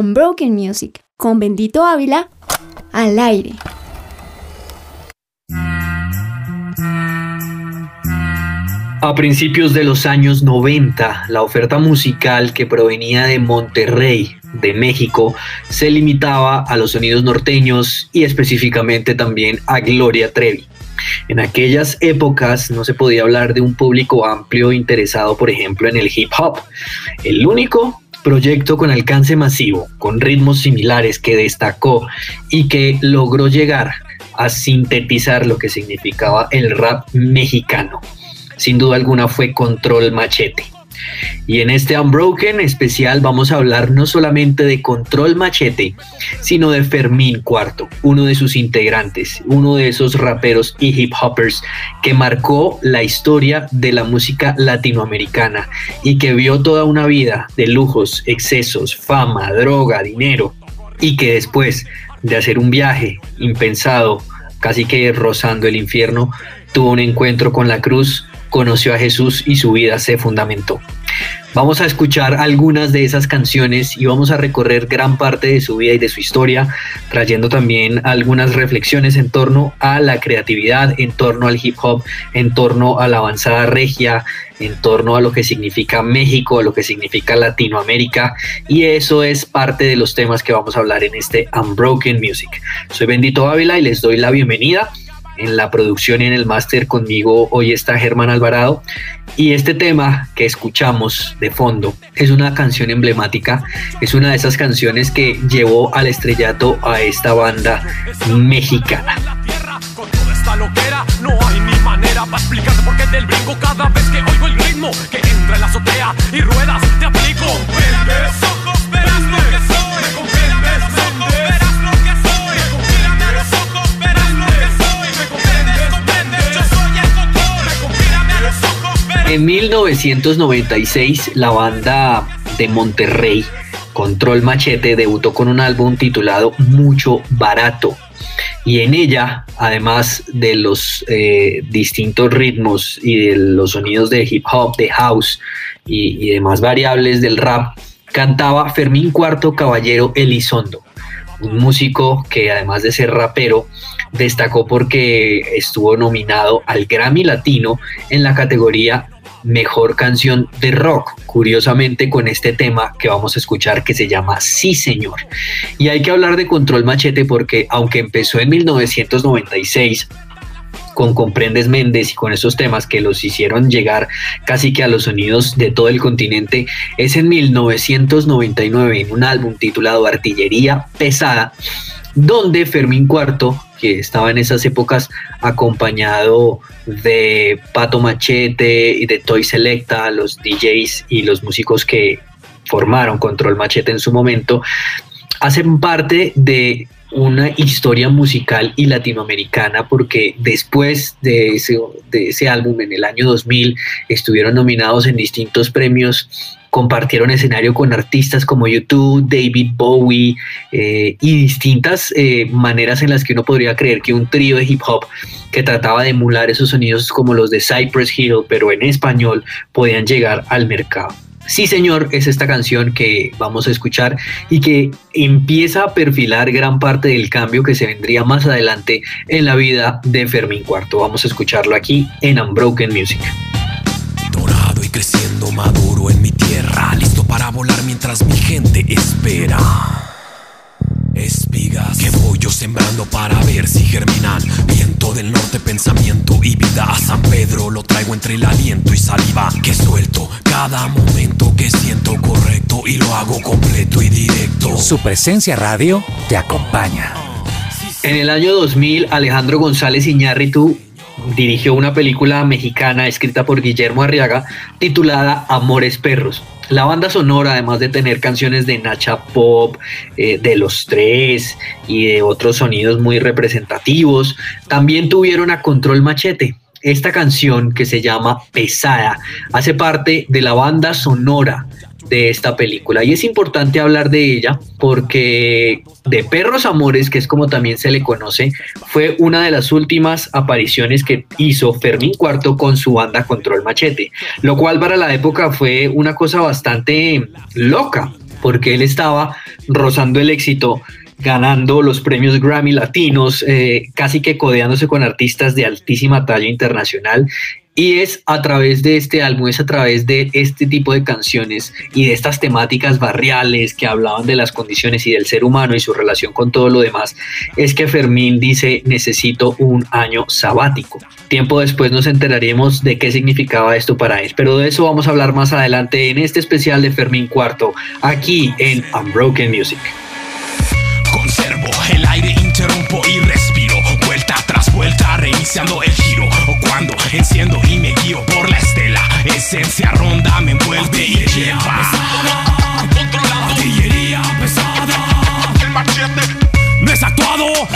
Unbroken Music con Bendito Ávila al aire. A principios de los años 90, la oferta musical que provenía de Monterrey, de México, se limitaba a los sonidos norteños y específicamente también a Gloria Trevi. En aquellas épocas no se podía hablar de un público amplio interesado, por ejemplo, en el hip hop. El único proyecto con alcance masivo, con ritmos similares que destacó y que logró llegar a sintetizar lo que significaba el rap mexicano sin duda alguna fue Control Machete. Y en este Unbroken especial vamos a hablar no solamente de Control Machete, sino de Fermín Cuarto, uno de sus integrantes, uno de esos raperos y hip hoppers que marcó la historia de la música latinoamericana y que vio toda una vida de lujos, excesos, fama, droga, dinero, y que después de hacer un viaje impensado, casi que rozando el infierno, tuvo un encuentro con la cruz conoció a Jesús y su vida se fundamentó. Vamos a escuchar algunas de esas canciones y vamos a recorrer gran parte de su vida y de su historia, trayendo también algunas reflexiones en torno a la creatividad, en torno al hip hop, en torno a la avanzada regia, en torno a lo que significa México, a lo que significa Latinoamérica, y eso es parte de los temas que vamos a hablar en este Unbroken Music. Soy Bendito Ávila y les doy la bienvenida en la producción y en el máster conmigo hoy está Germán Alvarado y este tema que escuchamos de fondo es una canción emblemática, es una de esas canciones que llevó al estrellato a esta banda mexicana. 1996, la banda de Monterrey, Control Machete, debutó con un álbum titulado Mucho Barato. Y en ella, además de los eh, distintos ritmos y de los sonidos de hip hop, de house y, y demás variables del rap, cantaba Fermín Cuarto Caballero Elizondo, un músico que además de ser rapero, destacó porque estuvo nominado al Grammy Latino en la categoría mejor canción de rock, curiosamente con este tema que vamos a escuchar que se llama Sí Señor. Y hay que hablar de Control Machete porque aunque empezó en 1996, con Comprendes Méndez y con esos temas que los hicieron llegar casi que a los sonidos de todo el continente, es en 1999 en un álbum titulado Artillería Pesada, donde Fermín Cuarto que estaba en esas épocas acompañado de Pato Machete y de Toy Selecta, los DJs y los músicos que formaron Control Machete en su momento, hacen parte de una historia musical y latinoamericana porque después de ese, de ese álbum en el año 2000 estuvieron nominados en distintos premios compartieron escenario con artistas como YouTube, David Bowie eh, y distintas eh, maneras en las que uno podría creer que un trío de hip hop que trataba de emular esos sonidos como los de Cypress Hill, pero en español, podían llegar al mercado. Sí, señor, es esta canción que vamos a escuchar y que empieza a perfilar gran parte del cambio que se vendría más adelante en la vida de Fermín Cuarto. Vamos a escucharlo aquí en Unbroken Music creciendo maduro en mi tierra, listo para volar mientras mi gente espera. Espigas que voy yo sembrando para ver si germinan. Viento del norte, pensamiento y vida. A San Pedro lo traigo entre el aliento y saliva. Que suelto cada momento que siento correcto y lo hago completo y directo. Su presencia radio te acompaña. En el año 2000, Alejandro González Iñárritu dirigió una película mexicana escrita por Guillermo Arriaga titulada Amores Perros. La banda sonora, además de tener canciones de Nacha Pop, eh, de Los Tres y de otros sonidos muy representativos, también tuvieron a Control Machete. Esta canción que se llama Pesada hace parte de la banda sonora de esta película. Y es importante hablar de ella porque de Perros Amores, que es como también se le conoce, fue una de las últimas apariciones que hizo Fermín Cuarto con su banda Control Machete, lo cual para la época fue una cosa bastante loca, porque él estaba rozando el éxito, ganando los premios Grammy Latinos, eh, casi que codeándose con artistas de altísima talla internacional y es a través de este álbum, es a través de este tipo de canciones y de estas temáticas barriales que hablaban de las condiciones y del ser humano y su relación con todo lo demás, es que Fermín dice necesito un año sabático. Tiempo después nos enteraremos de qué significaba esto para él, pero de eso vamos a hablar más adelante en este especial de Fermín Cuarto, aquí en Unbroken Music. Conservo el aire, interrumpo y. Vuelta reiniciando el giro. O cuando enciendo y me guío por la estela. Esencia ronda me envuelve y lleva.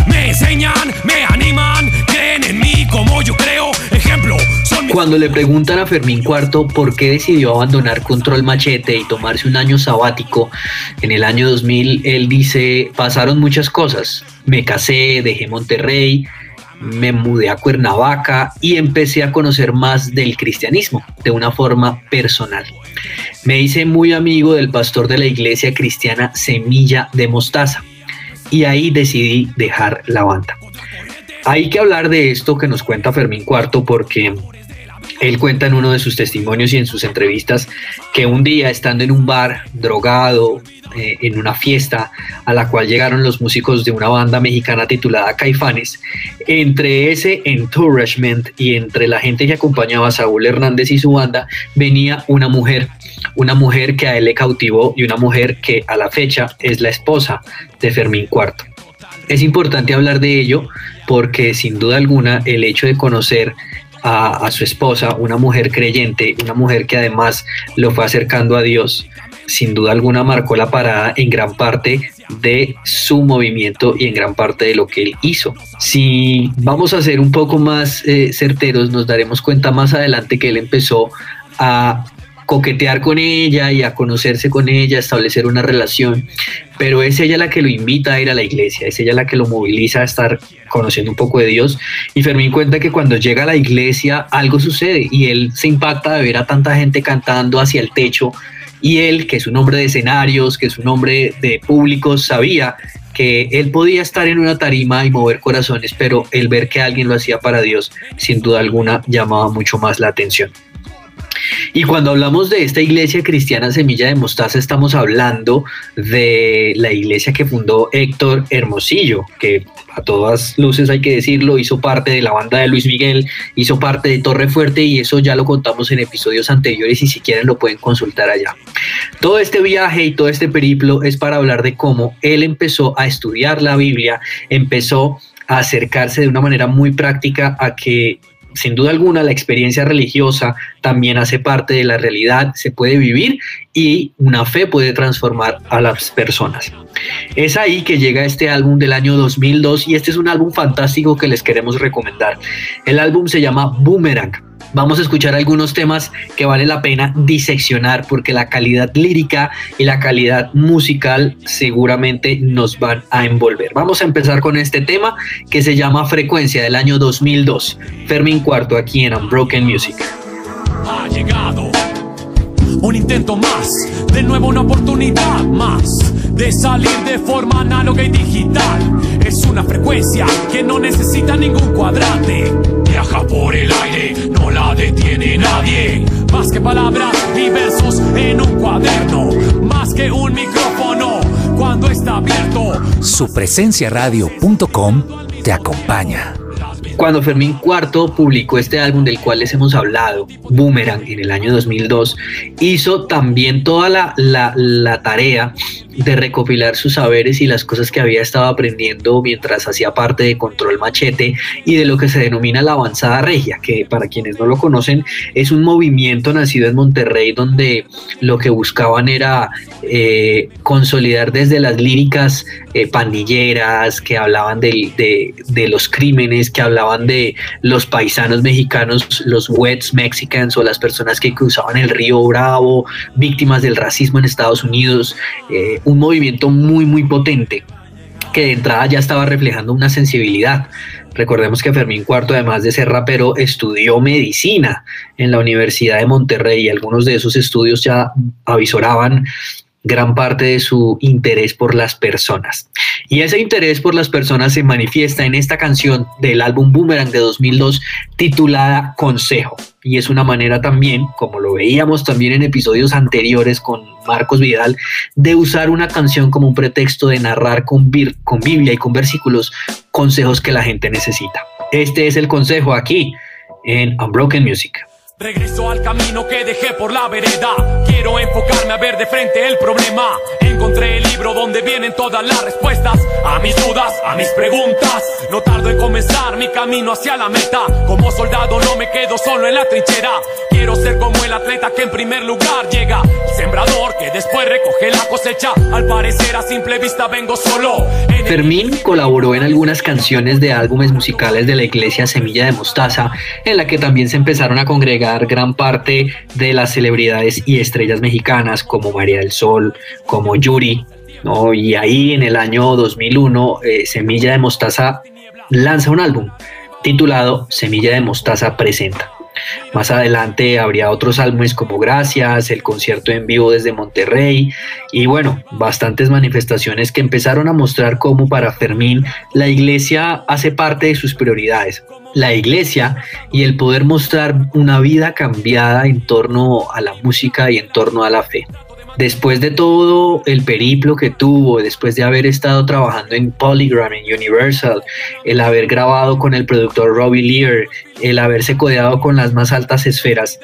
Me enseñan, me animan, creen en mí como yo creo. Ejemplo, son Cuando le preguntan a Fermín Cuarto por qué decidió abandonar Control Machete y tomarse un año sabático en el año 2000, él dice, pasaron muchas cosas. Me casé, dejé Monterrey, me mudé a Cuernavaca y empecé a conocer más del cristianismo de una forma personal. Me hice muy amigo del pastor de la iglesia cristiana Semilla de Mostaza y ahí decidí dejar la banda. Hay que hablar de esto que nos cuenta Fermín Cuarto porque él cuenta en uno de sus testimonios y en sus entrevistas que un día estando en un bar drogado, eh, en una fiesta a la cual llegaron los músicos de una banda mexicana titulada Caifanes, entre ese encouragement y entre la gente que acompañaba a Saúl Hernández y su banda venía una mujer, una mujer que a él le cautivó y una mujer que a la fecha es la esposa de Fermín Cuarto. Es importante hablar de ello porque sin duda alguna el hecho de conocer a, su esposa, una mujer creyente, una mujer que además lo fue acercando a Dios, sin duda alguna marcó la parada en gran parte de su movimiento y en gran parte de lo que él hizo. Si vamos a ser un poco más eh, certeros, nos daremos cuenta más adelante que él empezó a coquetear con ella y a conocerse con ella, establecer una relación, pero es ella la que lo invita a ir a la iglesia, es ella la que lo moviliza a estar conociendo un poco de Dios. Y Fermín cuenta que cuando llega a la iglesia algo sucede y él se impacta de ver a tanta gente cantando hacia el techo y él, que es un hombre de escenarios, que es un hombre de públicos, sabía que él podía estar en una tarima y mover corazones, pero el ver que alguien lo hacía para Dios, sin duda alguna, llamaba mucho más la atención. Y cuando hablamos de esta iglesia cristiana Semilla de Mostaza, estamos hablando de la iglesia que fundó Héctor Hermosillo, que a todas luces hay que decirlo, hizo parte de la banda de Luis Miguel, hizo parte de Torre Fuerte y eso ya lo contamos en episodios anteriores y si quieren lo pueden consultar allá. Todo este viaje y todo este periplo es para hablar de cómo él empezó a estudiar la Biblia, empezó a acercarse de una manera muy práctica a que sin duda alguna la experiencia religiosa también hace parte de la realidad, se puede vivir y una fe puede transformar a las personas. Es ahí que llega este álbum del año 2002 y este es un álbum fantástico que les queremos recomendar. El álbum se llama Boomerang. Vamos a escuchar algunos temas que vale la pena diseccionar porque la calidad lírica y la calidad musical seguramente nos van a envolver. Vamos a empezar con este tema que se llama Frecuencia del año 2002. Fermín Cuarto aquí en Unbroken Music. ha llegado. Un intento más, de nuevo una oportunidad más de salir de forma análoga y digital. Es una frecuencia que no necesita ningún cuadrante. Viaja por el aire, no la detiene nadie. Más que palabras y versos en un cuaderno, más que un micrófono cuando está abierto. Supresenciaradio.com te acompaña. Cuando Fermín Cuarto publicó este álbum del cual les hemos hablado, Boomerang, en el año 2002, hizo también toda la, la, tarea de recopilar sus saberes y las cosas que había estado aprendiendo mientras hacía parte de Control Machete y de lo que se denomina la avanzada regia, que para quienes no lo conocen es un movimiento nacido en Monterrey donde lo que buscaban era eh, consolidar desde las líricas eh, pandilleras que hablaban de, de los crímenes, que hablaban hablaban de los paisanos mexicanos, los Wets Mexicans o las personas que cruzaban el río Bravo, víctimas del racismo en Estados Unidos, eh, un movimiento muy, muy potente que de entrada ya estaba reflejando una sensibilidad. Recordemos que Fermín Cuarto, además de ser rapero, estudió medicina en la Universidad de Monterrey y algunos de esos estudios ya avisoraban gran parte de su interés por las personas. Y ese interés por las personas se manifiesta en esta canción del álbum Boomerang de 2002 titulada Consejo. Y es una manera también, como lo veíamos también en episodios anteriores con Marcos Vidal, de usar una canción como un pretexto de narrar con, con Biblia y con versículos consejos que la gente necesita. Este es el consejo aquí en Unbroken Music. Regreso al camino que dejé por la vereda. Quiero enfocarme a ver de frente el problema. Encontré el libro donde vienen todas las respuestas a mis dudas, a mis preguntas. No tardo en comenzar mi camino hacia la meta. Como soldado no me quedo solo en la trinchera. Quiero ser como el atleta que en primer lugar llega. El sembrador que después recoge la cosecha. Al parecer a simple vista vengo solo. Fermín colaboró en algunas canciones de álbumes musicales de la iglesia Semilla de Mostaza, en la que también se empezaron a congregar gran parte de las celebridades y estrellas mexicanas como María del Sol, como Yuri, ¿no? Y ahí en el año 2001 eh, Semilla de Mostaza lanza un álbum titulado Semilla de Mostaza Presenta. Más adelante habría otros álbumes como Gracias, el concierto en vivo desde Monterrey y bueno, bastantes manifestaciones que empezaron a mostrar cómo para Fermín la iglesia hace parte de sus prioridades. La iglesia y el poder mostrar una vida cambiada en torno a la música y en torno a la fe después de todo el periplo que tuvo, después de haber estado trabajando en Polygram, en Universal, el haber grabado con el productor Robbie Lear, el haberse codeado con las más altas esferas,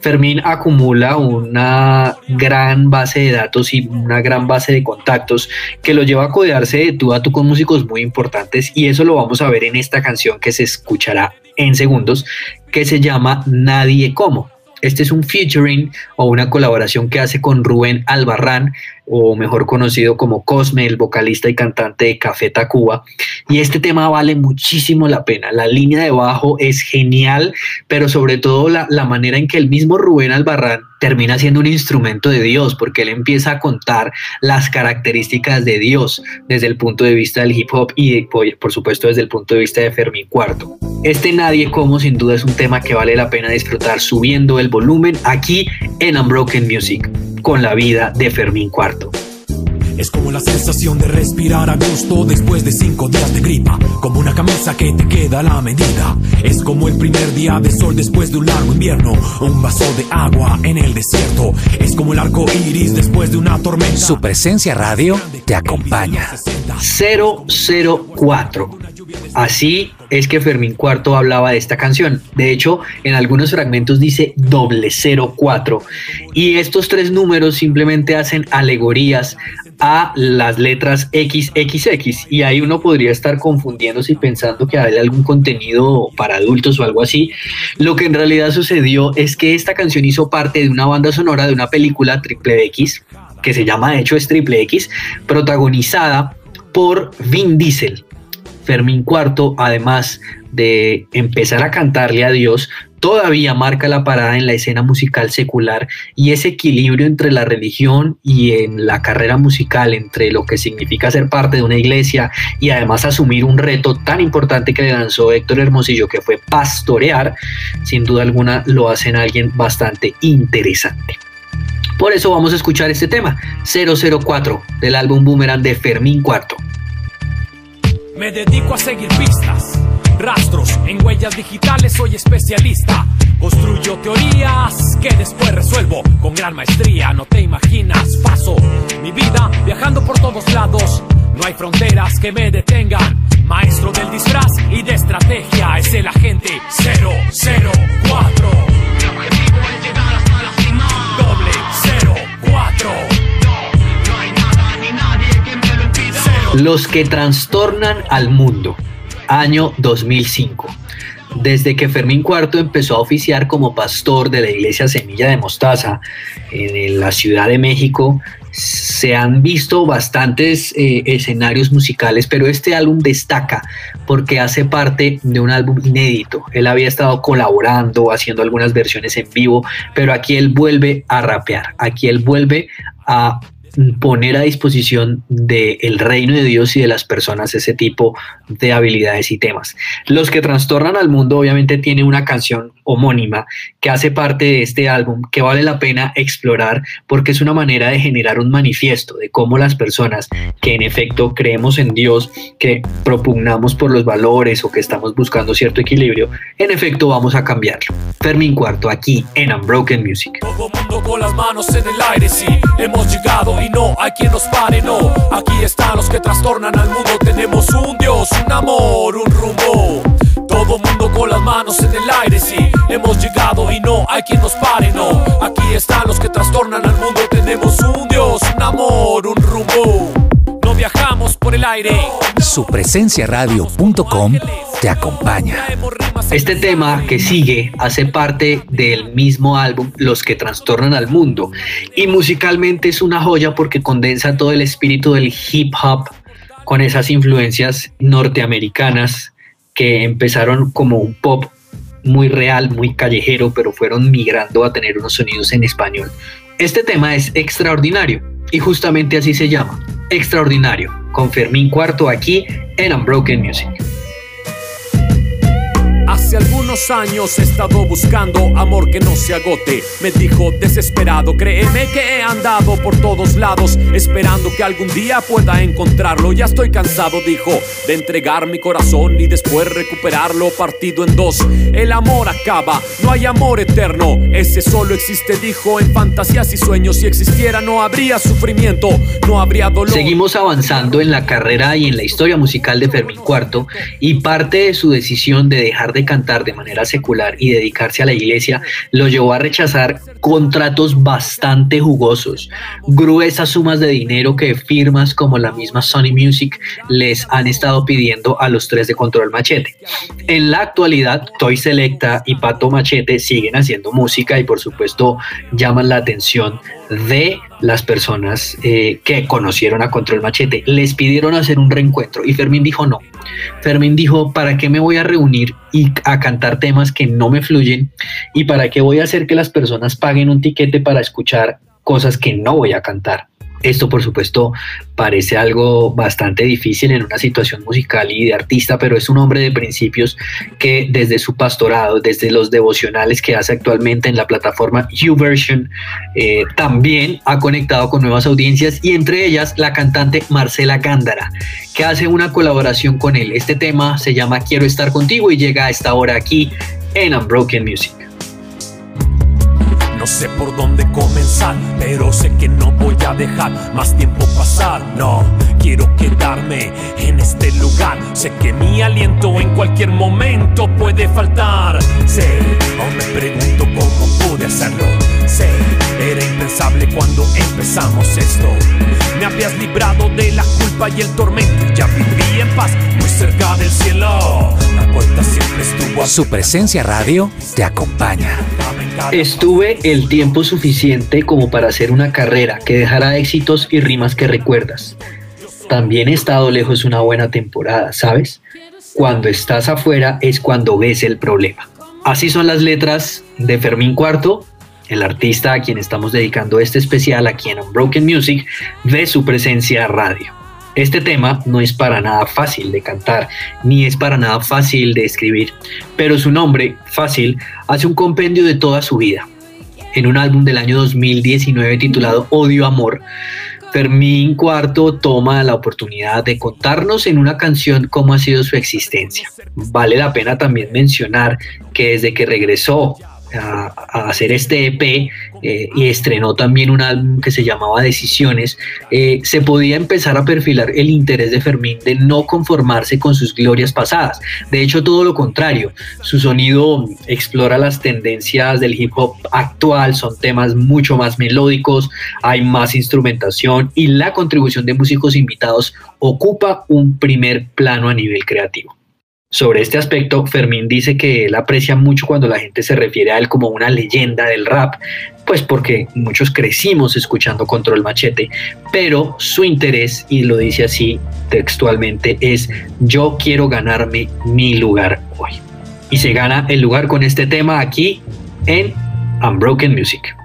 Fermín acumula una gran base de datos y una gran base de contactos que lo lleva a codearse de tú a tú con músicos muy importantes y eso lo vamos a ver en esta canción que se escuchará en segundos, que se llama Nadie Como. Este es un featuring o una colaboración que hace con Rubén Albarrán, o mejor conocido como Cosme, el vocalista y cantante de Café Tacuba. Y este tema vale muchísimo la pena. La línea de bajo es genial, pero sobre todo la, la manera en que el mismo Rubén Albarrán termina siendo un instrumento de Dios, porque él empieza a contar las características de Dios desde el punto de vista del hip hop y por supuesto desde el punto de vista de Fermín Cuarto. Este Nadie Como sin duda es un tema que vale la pena disfrutar subiendo el volumen aquí en Unbroken Music con la vida de Fermín Cuarto. Es como la sensación de respirar a gusto después de cinco días de gripa. Como una camisa que te queda a la medida. Es como el primer día de sol después de un largo invierno. Un vaso de agua en el desierto. Es como el arco iris después de una tormenta. Su presencia radio te acompaña. 004. Así es que Fermín Cuarto hablaba de esta canción. De hecho, en algunos fragmentos dice doble 04. Y estos tres números simplemente hacen alegorías a las letras XXX y ahí uno podría estar confundiéndose y pensando que hay algún contenido para adultos o algo así. Lo que en realidad sucedió es que esta canción hizo parte de una banda sonora de una película Triple X que se llama de hecho es Triple X, protagonizada por Vin Diesel. Fermín Cuarto, además de empezar a cantarle a Dios, todavía marca la parada en la escena musical secular y ese equilibrio entre la religión y en la carrera musical, entre lo que significa ser parte de una iglesia y además asumir un reto tan importante que le lanzó Héctor Hermosillo, que fue pastorear, sin duda alguna lo hacen alguien bastante interesante. Por eso vamos a escuchar este tema, 004, del álbum Boomerang de Fermín Cuarto. Me dedico a seguir pistas Rastros en huellas digitales, soy especialista. Construyo teorías que después resuelvo con gran maestría. No te imaginas, paso mi vida viajando por todos lados. No hay fronteras que me detengan. Maestro del disfraz y de estrategia es el agente 004. Los que trastornan al mundo año 2005. Desde que Fermín IV empezó a oficiar como pastor de la iglesia Semilla de Mostaza en la Ciudad de México, se han visto bastantes eh, escenarios musicales, pero este álbum destaca porque hace parte de un álbum inédito. Él había estado colaborando, haciendo algunas versiones en vivo, pero aquí él vuelve a rapear, aquí él vuelve a poner a disposición del reino de Dios y de las personas ese tipo de habilidades y temas. Los que trastornan al mundo obviamente tiene una canción homónima que hace parte de este álbum que vale la pena explorar porque es una manera de generar un manifiesto de cómo las personas que en efecto creemos en Dios, que propugnamos por los valores o que estamos buscando cierto equilibrio, en efecto vamos a cambiarlo. Fermín Cuarto aquí en Unbroken Music. Todo mundo con las manos en el aire, sí, hemos llegado y no hay quien nos pare, no. Aquí están los que trastornan al mundo, tenemos un Dios, un amor, un rumbo. Todo mundo con las manos en el aire, sí, hemos llegado y no hay quien nos pare, no. Aquí están los que trastornan al mundo, tenemos un Dios, un amor, un rumbo. No viajamos por el aire. Supresenciaradio.com te acompaña. Este tema que sigue hace parte del mismo álbum Los que trastornan al mundo y musicalmente es una joya porque condensa todo el espíritu del hip hop con esas influencias norteamericanas que empezaron como un pop muy real, muy callejero, pero fueron migrando a tener unos sonidos en español. Este tema es extraordinario y justamente así se llama, Extraordinario, con Fermín Cuarto aquí en Unbroken Music. Hace algunos años he estado buscando amor que no se agote. Me dijo desesperado, créeme que he andado por todos lados, esperando que algún día pueda encontrarlo. Ya estoy cansado, dijo, de entregar mi corazón y después recuperarlo partido en dos. El amor acaba, no hay amor eterno. Ese solo existe, dijo, en fantasías y sueños. Si existiera, no habría sufrimiento, no habría dolor. Seguimos avanzando en la carrera y en la historia musical de Fermín Cuarto y parte de su decisión de dejar de cantar de manera secular y dedicarse a la iglesia lo llevó a rechazar contratos bastante jugosos, gruesas sumas de dinero que firmas como la misma Sony Music les han estado pidiendo a los tres de Control Machete. En la actualidad, Toy Selecta y Pato Machete siguen haciendo música y por supuesto llaman la atención de las personas eh, que conocieron a Control Machete. Les pidieron hacer un reencuentro y Fermín dijo no. Fermín dijo, ¿para qué me voy a reunir y a cantar temas que no me fluyen? ¿Y para qué voy a hacer que las personas paguen un tiquete para escuchar cosas que no voy a cantar? Esto, por supuesto, parece algo bastante difícil en una situación musical y de artista, pero es un hombre de principios que desde su pastorado, desde los devocionales que hace actualmente en la plataforma YouVersion, eh, también ha conectado con nuevas audiencias y entre ellas la cantante Marcela Gándara, que hace una colaboración con él. Este tema se llama Quiero estar contigo y llega a esta hora aquí en Unbroken Music. Sé por dónde comenzar, pero sé que no voy a dejar más tiempo pasar. No, quiero quedarme en este lugar. Sé que mi aliento en cualquier momento puede faltar. Sé, o me pregunto cómo pude hacerlo. Sé, era impensable cuando empezamos esto. Me habías librado de la culpa y el tormento. Y ya viví en paz, muy cerca del cielo. La puerta siempre estuvo Su presencia radio te acompaña. Estuve el tiempo suficiente como para hacer una carrera que dejara éxitos y rimas que recuerdas. También he estado lejos una buena temporada, ¿sabes? Cuando estás afuera es cuando ves el problema. Así son las letras de Fermín Cuarto, el artista a quien estamos dedicando este especial aquí en Unbroken Music, de su presencia radio. Este tema no es para nada fácil de cantar, ni es para nada fácil de escribir, pero su nombre, Fácil, hace un compendio de toda su vida. En un álbum del año 2019 titulado Odio Amor, Fermín Cuarto toma la oportunidad de contarnos en una canción cómo ha sido su existencia. Vale la pena también mencionar que desde que regresó a, hacer este EP eh, y estrenó también un álbum que se llamaba Decisiones, eh, se podía empezar a perfilar el interés de Fermín de no conformarse con sus glorias pasadas. De hecho, todo lo contrario, su sonido explora las tendencias del hip hop actual, son temas mucho más melódicos, hay más instrumentación y la contribución de músicos invitados ocupa un primer plano a nivel creativo. Sobre este aspecto, Fermín dice que él aprecia mucho cuando la gente se refiere a él como una leyenda del rap, pues porque muchos crecimos escuchando Control Machete, pero su interés, y lo dice así textualmente, es yo quiero ganarme mi lugar hoy. Y se gana el lugar con este tema aquí en Unbroken Music.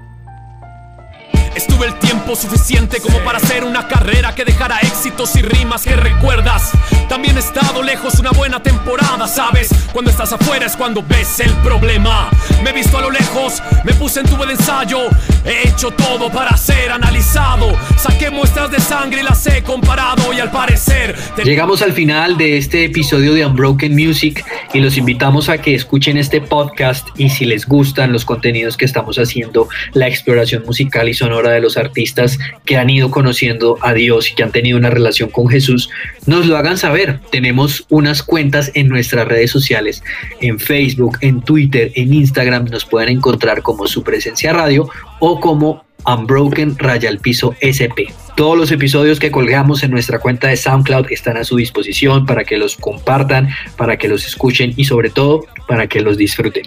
Estuve el tiempo suficiente como para hacer una carrera que dejara éxitos y rimas que recuerdas. También he estado lejos una buena temporada, ¿sabes? Cuando estás afuera es cuando ves el problema. Me he visto a lo lejos, me puse en tubo de ensayo. He hecho todo para ser analizado. Saqué muestras de sangre y las he comparado y al parecer... Llegamos al final de este episodio de Unbroken Music y los invitamos a que escuchen este podcast y si les gustan los contenidos que estamos haciendo, la exploración musical y sonora de los artistas que han ido conociendo a Dios y que han tenido una relación con Jesús, nos lo hagan saber. Tenemos unas cuentas en nuestras redes sociales, en Facebook, en Twitter, en Instagram, nos pueden encontrar como su presencia radio o como Unbroken Raya al Piso SP. Todos los episodios que colgamos en nuestra cuenta de SoundCloud están a su disposición para que los compartan, para que los escuchen y sobre todo para que los disfruten.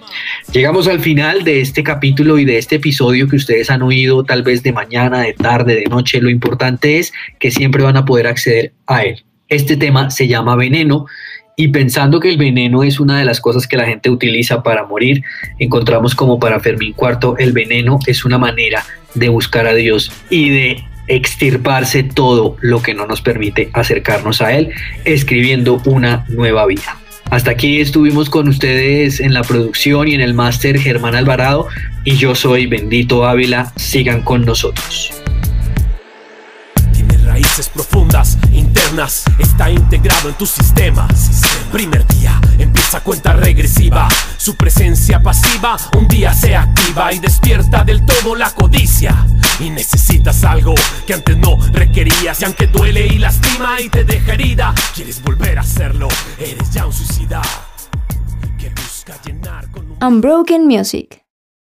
Llegamos al final de este capítulo y de este episodio que ustedes han oído tal vez de mañana, de tarde, de noche. Lo importante es que siempre van a poder acceder a él. Este tema se llama Veneno y pensando que el veneno es una de las cosas que la gente utiliza para morir, encontramos como para Fermín IV el veneno es una manera de buscar a Dios y de extirparse todo lo que no nos permite acercarnos a Él, escribiendo una nueva vida. Hasta aquí estuvimos con ustedes en la producción y en el máster Germán Alvarado y yo soy Bendito Ávila. Sigan con nosotros raíces profundas, está integrado en tu sistema. Primer día, empieza cuenta regresiva. Su presencia pasiva un día se activa y despierta del todo la codicia. Y necesitas algo que antes no requerías. Y aunque duele y lastima y te deja herida, quieres volver a hacerlo. Eres ya un suicida. Unbroken Music